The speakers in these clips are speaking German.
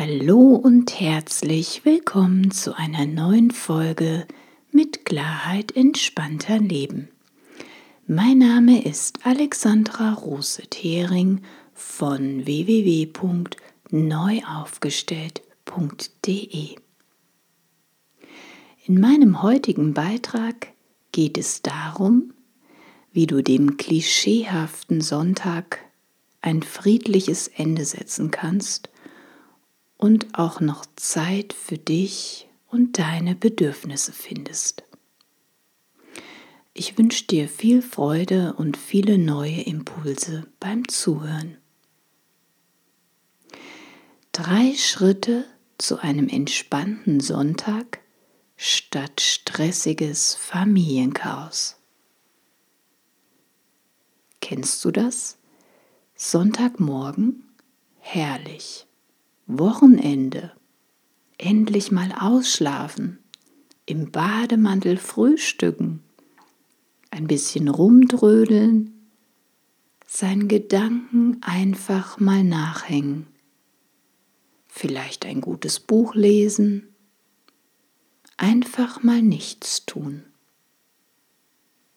Hallo und herzlich willkommen zu einer neuen Folge mit Klarheit entspannter Leben. Mein Name ist Alexandra Rose-Thering von www.neuaufgestellt.de. In meinem heutigen Beitrag geht es darum, wie du dem klischeehaften Sonntag ein friedliches Ende setzen kannst und auch noch Zeit für dich und deine Bedürfnisse findest. Ich wünsche dir viel Freude und viele neue Impulse beim Zuhören. Drei Schritte zu einem entspannten Sonntag statt stressiges Familienchaos. Kennst du das? Sonntagmorgen? Herrlich. Wochenende. Endlich mal ausschlafen. Im Bademantel frühstücken. Ein bisschen rumdrödeln. Seinen Gedanken einfach mal nachhängen. Vielleicht ein gutes Buch lesen. Einfach mal nichts tun.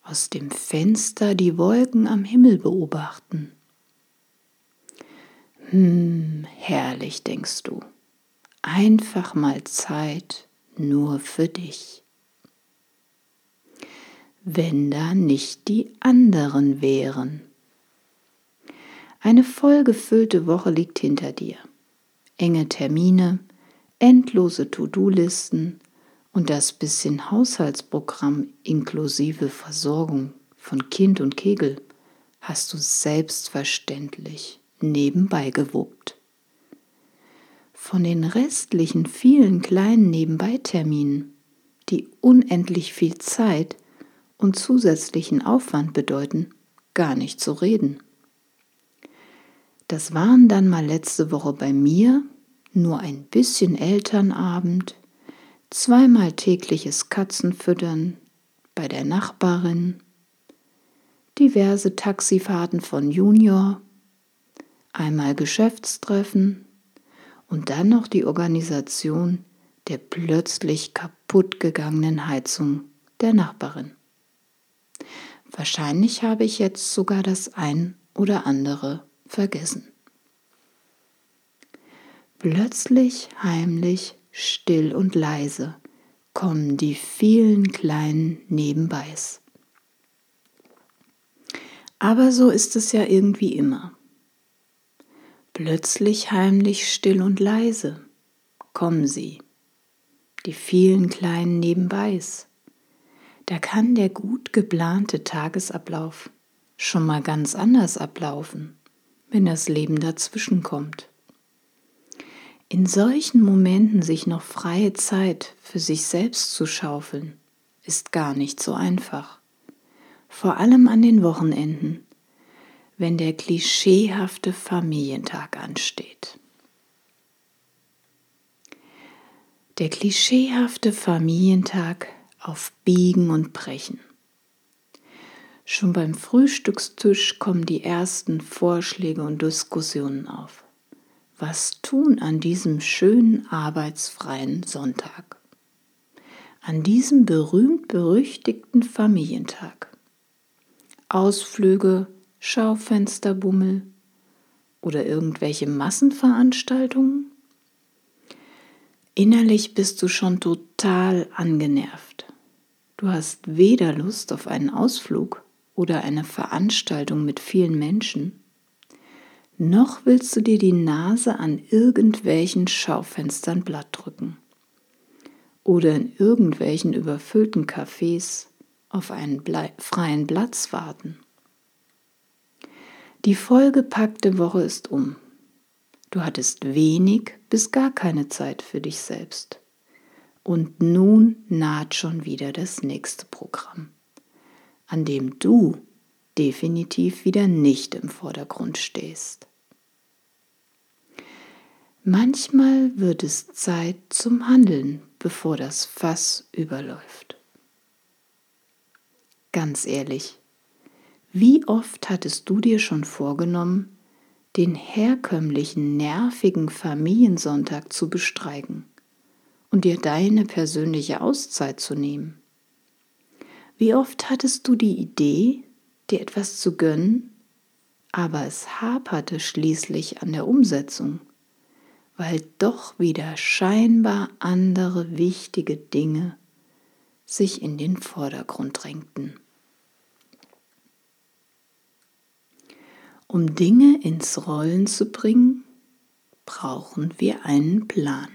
Aus dem Fenster die Wolken am Himmel beobachten hm, herrlich, denkst du. Einfach mal Zeit nur für dich. Wenn da nicht die anderen wären. Eine vollgefüllte Woche liegt hinter dir. Enge Termine, endlose To-Do-Listen und das bisschen Haushaltsprogramm inklusive Versorgung von Kind und Kegel hast du selbstverständlich nebenbei gewuppt. Von den restlichen vielen kleinen Nebenbeiterminen, die unendlich viel Zeit und zusätzlichen Aufwand bedeuten, gar nicht zu reden. Das waren dann mal letzte Woche bei mir nur ein bisschen Elternabend, zweimal tägliches Katzenfüttern bei der Nachbarin, diverse Taxifahrten von Junior einmal Geschäftstreffen und dann noch die Organisation der plötzlich kaputt gegangenen Heizung der Nachbarin. Wahrscheinlich habe ich jetzt sogar das ein oder andere vergessen. Plötzlich, heimlich, still und leise kommen die vielen kleinen Nebenbeis. Aber so ist es ja irgendwie immer. Plötzlich heimlich still und leise kommen sie, die vielen kleinen Nebenbeis. Da kann der gut geplante Tagesablauf schon mal ganz anders ablaufen, wenn das Leben dazwischen kommt. In solchen Momenten sich noch freie Zeit für sich selbst zu schaufeln, ist gar nicht so einfach. Vor allem an den Wochenenden, wenn der klischeehafte Familientag ansteht. Der klischeehafte Familientag auf Biegen und Brechen. Schon beim Frühstückstisch kommen die ersten Vorschläge und Diskussionen auf. Was tun an diesem schönen arbeitsfreien Sonntag? An diesem berühmt-berüchtigten Familientag. Ausflüge, Schaufensterbummel oder irgendwelche Massenveranstaltungen? Innerlich bist du schon total angenervt. Du hast weder Lust auf einen Ausflug oder eine Veranstaltung mit vielen Menschen, noch willst du dir die Nase an irgendwelchen Schaufenstern blatt drücken oder in irgendwelchen überfüllten Cafés auf einen freien Platz warten. Die vollgepackte Woche ist um. Du hattest wenig bis gar keine Zeit für dich selbst. Und nun naht schon wieder das nächste Programm, an dem du definitiv wieder nicht im Vordergrund stehst. Manchmal wird es Zeit zum Handeln, bevor das Fass überläuft. Ganz ehrlich, wie oft hattest du dir schon vorgenommen, den herkömmlichen, nervigen Familiensonntag zu bestreiken und dir deine persönliche Auszeit zu nehmen? Wie oft hattest du die Idee, dir etwas zu gönnen, aber es haperte schließlich an der Umsetzung, weil doch wieder scheinbar andere wichtige Dinge sich in den Vordergrund drängten. Um Dinge ins Rollen zu bringen, brauchen wir einen Plan.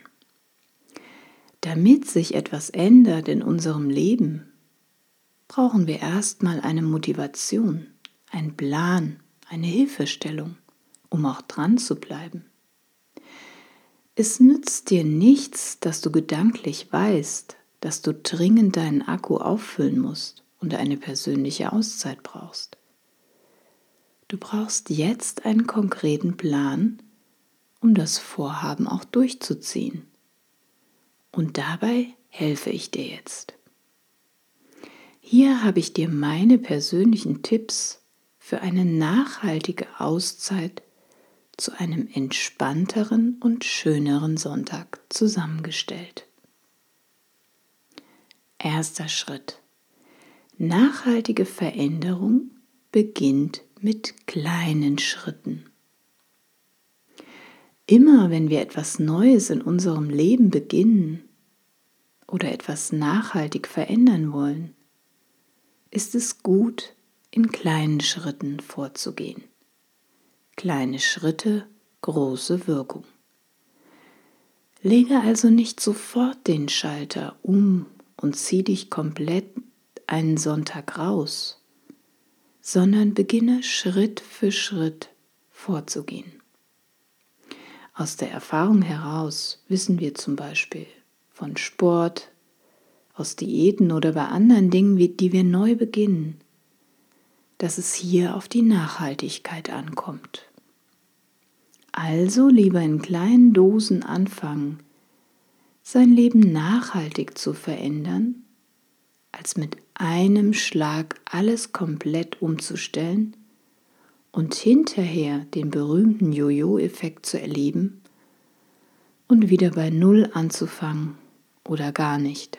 Damit sich etwas ändert in unserem Leben, brauchen wir erstmal eine Motivation, einen Plan, eine Hilfestellung, um auch dran zu bleiben. Es nützt dir nichts, dass du gedanklich weißt, dass du dringend deinen Akku auffüllen musst und eine persönliche Auszeit brauchst. Du brauchst jetzt einen konkreten Plan, um das Vorhaben auch durchzuziehen. Und dabei helfe ich dir jetzt. Hier habe ich dir meine persönlichen Tipps für eine nachhaltige Auszeit zu einem entspannteren und schöneren Sonntag zusammengestellt. Erster Schritt. Nachhaltige Veränderung beginnt mit kleinen Schritten. Immer wenn wir etwas Neues in unserem Leben beginnen oder etwas nachhaltig verändern wollen, ist es gut, in kleinen Schritten vorzugehen. Kleine Schritte, große Wirkung. Lege also nicht sofort den Schalter um und zieh dich komplett einen Sonntag raus sondern beginne Schritt für Schritt vorzugehen. Aus der Erfahrung heraus wissen wir zum Beispiel von Sport, aus Diäten oder bei anderen Dingen, die wir neu beginnen, dass es hier auf die Nachhaltigkeit ankommt. Also lieber in kleinen Dosen anfangen, sein Leben nachhaltig zu verändern, als mit einem Schlag alles komplett umzustellen und hinterher den berühmten Jojo-Effekt zu erleben und wieder bei Null anzufangen oder gar nicht.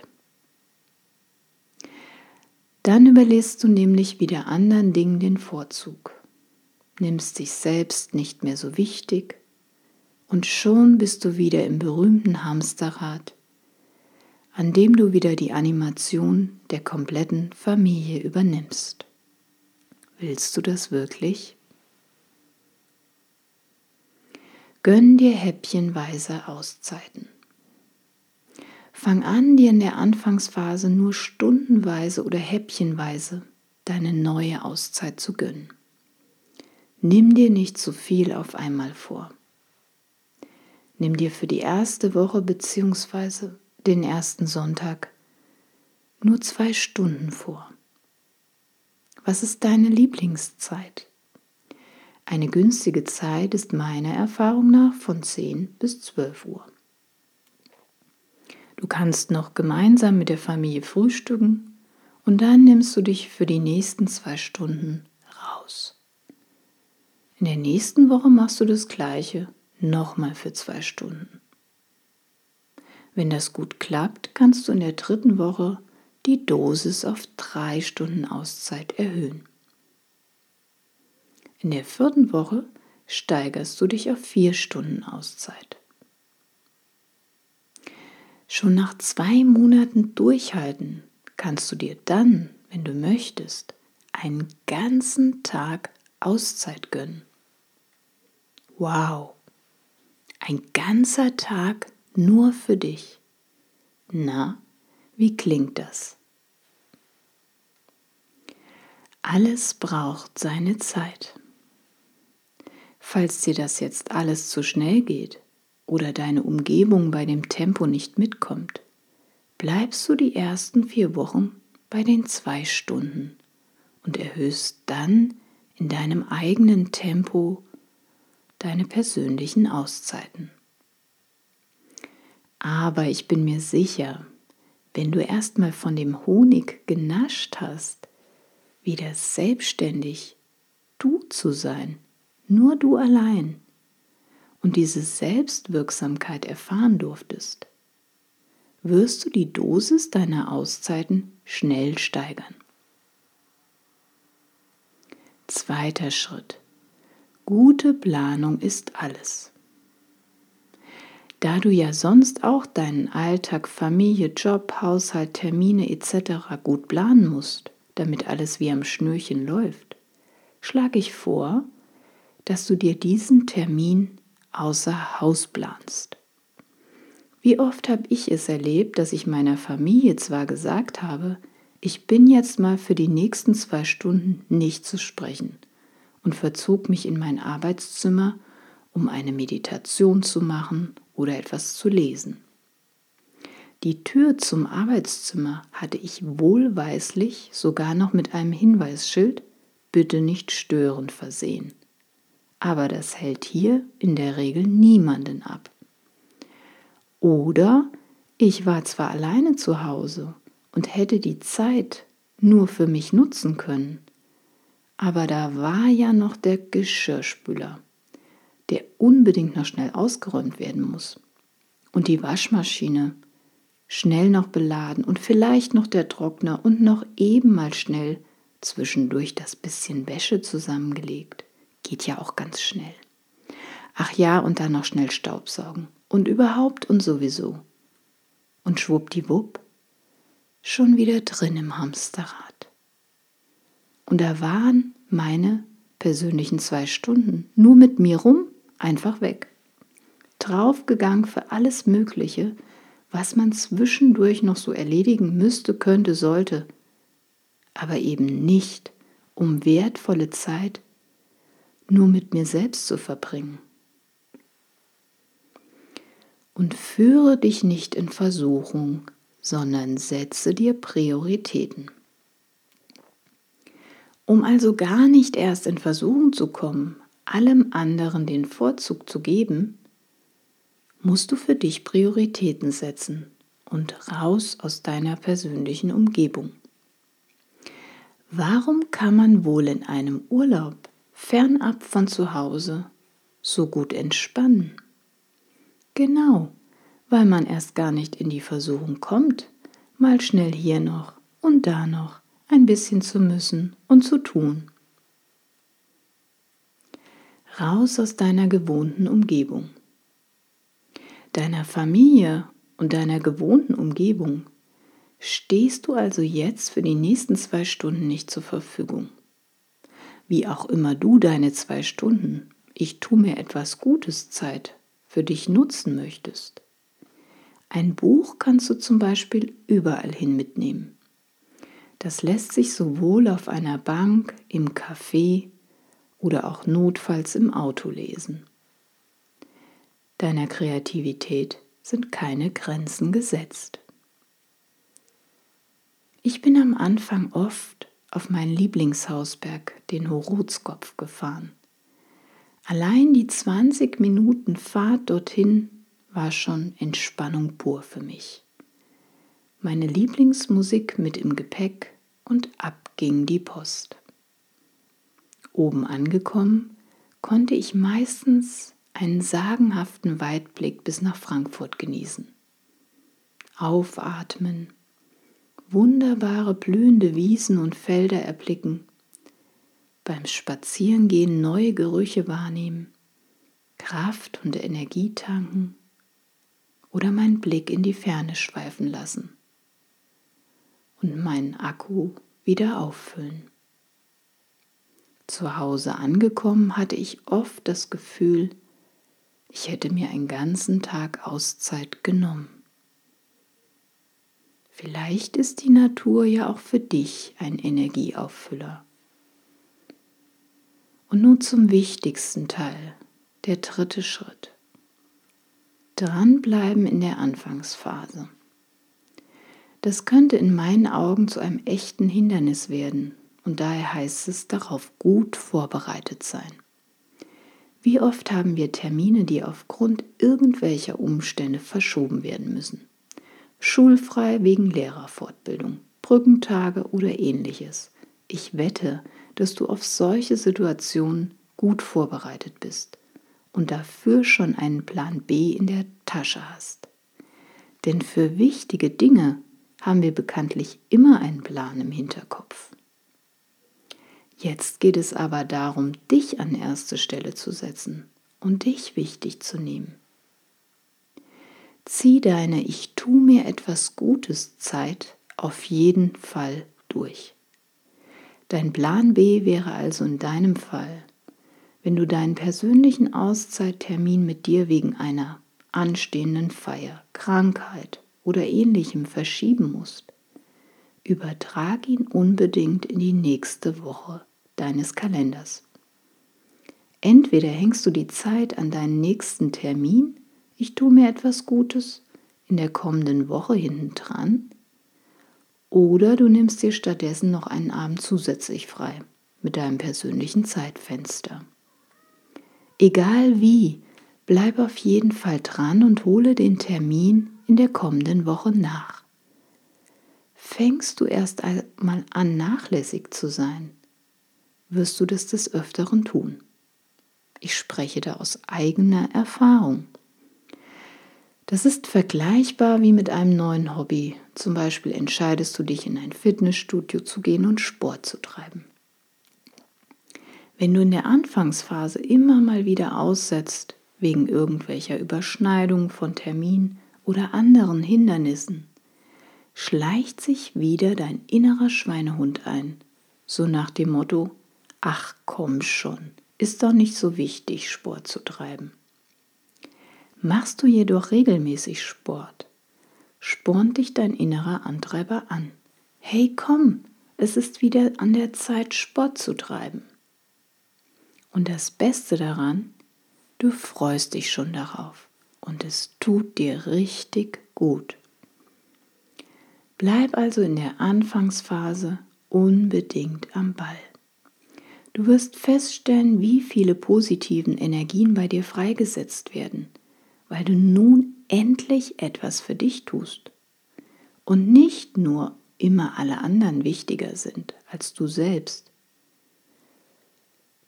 Dann überlässt du nämlich wieder anderen Dingen den Vorzug, nimmst dich selbst nicht mehr so wichtig und schon bist du wieder im berühmten Hamsterrad, an dem du wieder die Animation der kompletten Familie übernimmst. Willst du das wirklich? Gönn dir häppchenweise Auszeiten. Fang an, dir in der Anfangsphase nur stundenweise oder häppchenweise deine neue Auszeit zu gönnen. Nimm dir nicht zu viel auf einmal vor. Nimm dir für die erste Woche bzw den ersten Sonntag nur zwei Stunden vor. Was ist deine Lieblingszeit? Eine günstige Zeit ist meiner Erfahrung nach von 10 bis 12 Uhr. Du kannst noch gemeinsam mit der Familie frühstücken und dann nimmst du dich für die nächsten zwei Stunden raus. In der nächsten Woche machst du das gleiche nochmal für zwei Stunden. Wenn das gut klappt, kannst du in der dritten Woche die Dosis auf drei Stunden Auszeit erhöhen. In der vierten Woche steigerst du dich auf vier Stunden Auszeit. Schon nach zwei Monaten durchhalten kannst du dir dann, wenn du möchtest, einen ganzen Tag Auszeit gönnen. Wow, ein ganzer Tag nur für dich. Na, wie klingt das? Alles braucht seine Zeit. Falls dir das jetzt alles zu schnell geht oder deine Umgebung bei dem Tempo nicht mitkommt, bleibst du die ersten vier Wochen bei den zwei Stunden und erhöhst dann in deinem eigenen Tempo deine persönlichen Auszeiten. Aber ich bin mir sicher, wenn du erstmal von dem Honig genascht hast, wieder selbstständig du zu sein, nur du allein, und diese Selbstwirksamkeit erfahren durftest, wirst du die Dosis deiner Auszeiten schnell steigern. Zweiter Schritt. Gute Planung ist alles. Da du ja sonst auch deinen Alltag, Familie, Job, Haushalt, Termine etc. gut planen musst, damit alles wie am Schnürchen läuft, schlage ich vor, dass du dir diesen Termin außer Haus planst. Wie oft habe ich es erlebt, dass ich meiner Familie zwar gesagt habe, ich bin jetzt mal für die nächsten zwei Stunden nicht zu sprechen und verzog mich in mein Arbeitszimmer, um eine Meditation zu machen oder etwas zu lesen. Die Tür zum Arbeitszimmer hatte ich wohlweislich sogar noch mit einem Hinweisschild Bitte nicht stören versehen. Aber das hält hier in der Regel niemanden ab. Oder ich war zwar alleine zu Hause und hätte die Zeit nur für mich nutzen können, aber da war ja noch der Geschirrspüler der unbedingt noch schnell ausgeräumt werden muss. Und die Waschmaschine schnell noch beladen und vielleicht noch der Trockner und noch eben mal schnell zwischendurch das bisschen Wäsche zusammengelegt. Geht ja auch ganz schnell. Ach ja, und dann noch schnell Staubsaugen. Und überhaupt und sowieso. Und schwuppdiwupp, schon wieder drin im Hamsterrad. Und da waren meine persönlichen zwei Stunden nur mit mir rum einfach weg. Draufgegangen für alles Mögliche, was man zwischendurch noch so erledigen müsste, könnte, sollte, aber eben nicht, um wertvolle Zeit nur mit mir selbst zu verbringen. Und führe dich nicht in Versuchung, sondern setze dir Prioritäten. Um also gar nicht erst in Versuchung zu kommen, allem anderen den Vorzug zu geben, musst du für dich Prioritäten setzen und raus aus deiner persönlichen Umgebung. Warum kann man wohl in einem Urlaub fernab von zu Hause so gut entspannen? Genau, weil man erst gar nicht in die Versuchung kommt, mal schnell hier noch und da noch ein bisschen zu müssen und zu tun raus aus deiner gewohnten Umgebung. Deiner Familie und deiner gewohnten Umgebung stehst du also jetzt für die nächsten zwei Stunden nicht zur Verfügung. Wie auch immer du deine zwei Stunden, ich tu mir etwas Gutes Zeit für dich nutzen möchtest. Ein Buch kannst du zum Beispiel überall hin mitnehmen. Das lässt sich sowohl auf einer Bank, im Café oder auch notfalls im Auto lesen. Deiner Kreativität sind keine Grenzen gesetzt. Ich bin am Anfang oft auf meinen Lieblingshausberg, den Horotskopf, gefahren. Allein die 20 Minuten Fahrt dorthin war schon Entspannung pur für mich. Meine Lieblingsmusik mit im Gepäck und ab ging die Post. Oben angekommen, konnte ich meistens einen sagenhaften Weitblick bis nach Frankfurt genießen. Aufatmen, wunderbare blühende Wiesen und Felder erblicken, beim Spazierengehen neue Gerüche wahrnehmen, Kraft und Energie tanken oder meinen Blick in die Ferne schweifen lassen und meinen Akku wieder auffüllen. Zu Hause angekommen hatte ich oft das Gefühl, ich hätte mir einen ganzen Tag Auszeit genommen. Vielleicht ist die Natur ja auch für dich ein Energieauffüller. Und nun zum wichtigsten Teil, der dritte Schritt. Dranbleiben in der Anfangsphase. Das könnte in meinen Augen zu einem echten Hindernis werden, und daher heißt es darauf gut vorbereitet sein. Wie oft haben wir Termine, die aufgrund irgendwelcher Umstände verschoben werden müssen? Schulfrei wegen Lehrerfortbildung, Brückentage oder ähnliches. Ich wette, dass du auf solche Situationen gut vorbereitet bist und dafür schon einen Plan B in der Tasche hast. Denn für wichtige Dinge haben wir bekanntlich immer einen Plan im Hinterkopf. Jetzt geht es aber darum, dich an erste Stelle zu setzen und dich wichtig zu nehmen. Zieh deine Ich tu mir etwas Gutes Zeit auf jeden Fall durch. Dein Plan B wäre also in deinem Fall, wenn du deinen persönlichen Auszeittermin mit dir wegen einer anstehenden Feier, Krankheit oder ähnlichem verschieben musst, übertrag ihn unbedingt in die nächste Woche deines Kalenders. Entweder hängst du die Zeit an deinen nächsten Termin, ich tue mir etwas Gutes, in der kommenden Woche hinten dran, oder du nimmst dir stattdessen noch einen Abend zusätzlich frei mit deinem persönlichen Zeitfenster. Egal wie, bleib auf jeden Fall dran und hole den Termin in der kommenden Woche nach. Fängst du erst einmal an, nachlässig zu sein, wirst du das des Öfteren tun. Ich spreche da aus eigener Erfahrung. Das ist vergleichbar wie mit einem neuen Hobby. Zum Beispiel entscheidest du dich in ein Fitnessstudio zu gehen und Sport zu treiben. Wenn du in der Anfangsphase immer mal wieder aussetzt, wegen irgendwelcher Überschneidungen von Termin oder anderen Hindernissen, schleicht sich wieder dein innerer Schweinehund ein, so nach dem Motto, ach komm schon, ist doch nicht so wichtig, Sport zu treiben. Machst du jedoch regelmäßig Sport, spornt dich dein innerer Antreiber an. Hey, komm, es ist wieder an der Zeit, Sport zu treiben. Und das Beste daran, du freust dich schon darauf und es tut dir richtig gut. Bleib also in der Anfangsphase unbedingt am Ball. Du wirst feststellen, wie viele positiven Energien bei dir freigesetzt werden weil du nun endlich etwas für dich tust und nicht nur immer alle anderen wichtiger sind als du selbst.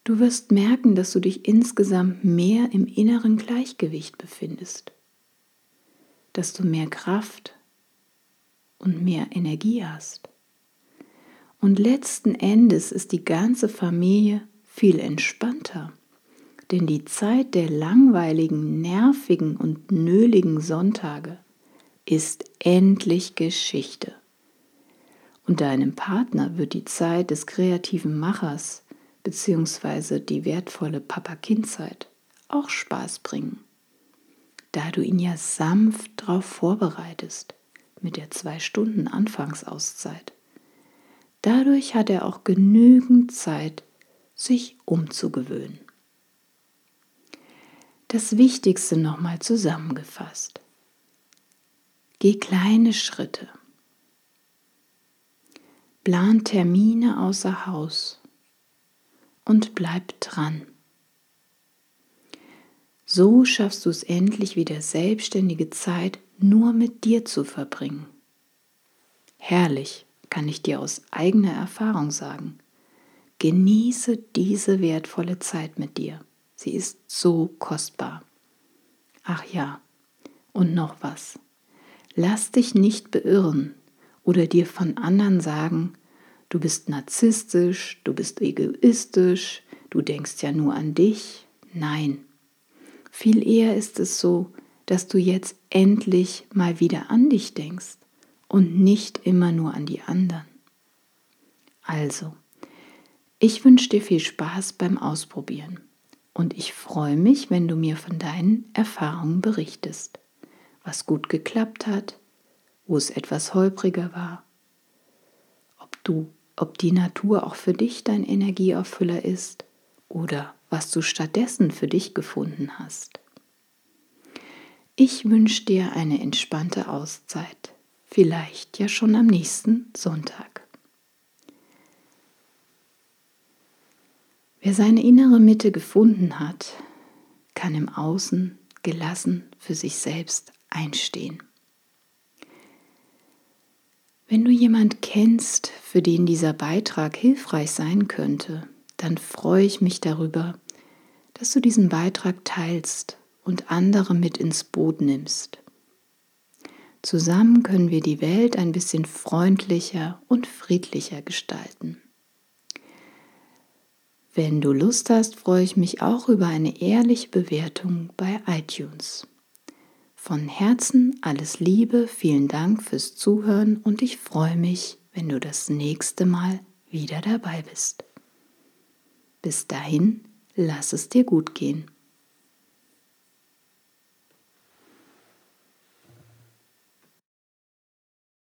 Du wirst merken, dass du dich insgesamt mehr im inneren Gleichgewicht befindest, dass du mehr Kraft und mehr Energie hast. Und letzten Endes ist die ganze Familie viel entspannter denn die Zeit der langweiligen, nervigen und nöligen Sonntage ist endlich Geschichte. Und deinem Partner wird die Zeit des kreativen Machers bzw. die wertvolle Papa-Kind-Zeit auch Spaß bringen, da du ihn ja sanft darauf vorbereitest mit der zwei Stunden Anfangsauszeit. Dadurch hat er auch genügend Zeit, sich umzugewöhnen. Das Wichtigste nochmal zusammengefasst. Geh kleine Schritte. Plan Termine außer Haus und bleib dran. So schaffst du es endlich wieder selbstständige Zeit nur mit dir zu verbringen. Herrlich, kann ich dir aus eigener Erfahrung sagen. Genieße diese wertvolle Zeit mit dir. Sie ist so kostbar. Ach ja, und noch was. Lass dich nicht beirren oder dir von anderen sagen, du bist narzisstisch, du bist egoistisch, du denkst ja nur an dich. Nein, viel eher ist es so, dass du jetzt endlich mal wieder an dich denkst und nicht immer nur an die anderen. Also, ich wünsche dir viel Spaß beim Ausprobieren und ich freue mich, wenn du mir von deinen Erfahrungen berichtest, was gut geklappt hat, wo es etwas holpriger war, ob du, ob die Natur auch für dich dein Energieauffüller ist oder was du stattdessen für dich gefunden hast. Ich wünsche dir eine entspannte Auszeit, vielleicht ja schon am nächsten Sonntag. Wer seine innere Mitte gefunden hat, kann im Außen gelassen für sich selbst einstehen. Wenn du jemand kennst, für den dieser Beitrag hilfreich sein könnte, dann freue ich mich darüber, dass du diesen Beitrag teilst und andere mit ins Boot nimmst. Zusammen können wir die Welt ein bisschen freundlicher und friedlicher gestalten. Wenn du Lust hast, freue ich mich auch über eine ehrliche Bewertung bei iTunes. Von Herzen alles Liebe, vielen Dank fürs Zuhören und ich freue mich, wenn du das nächste Mal wieder dabei bist. Bis dahin, lass es dir gut gehen.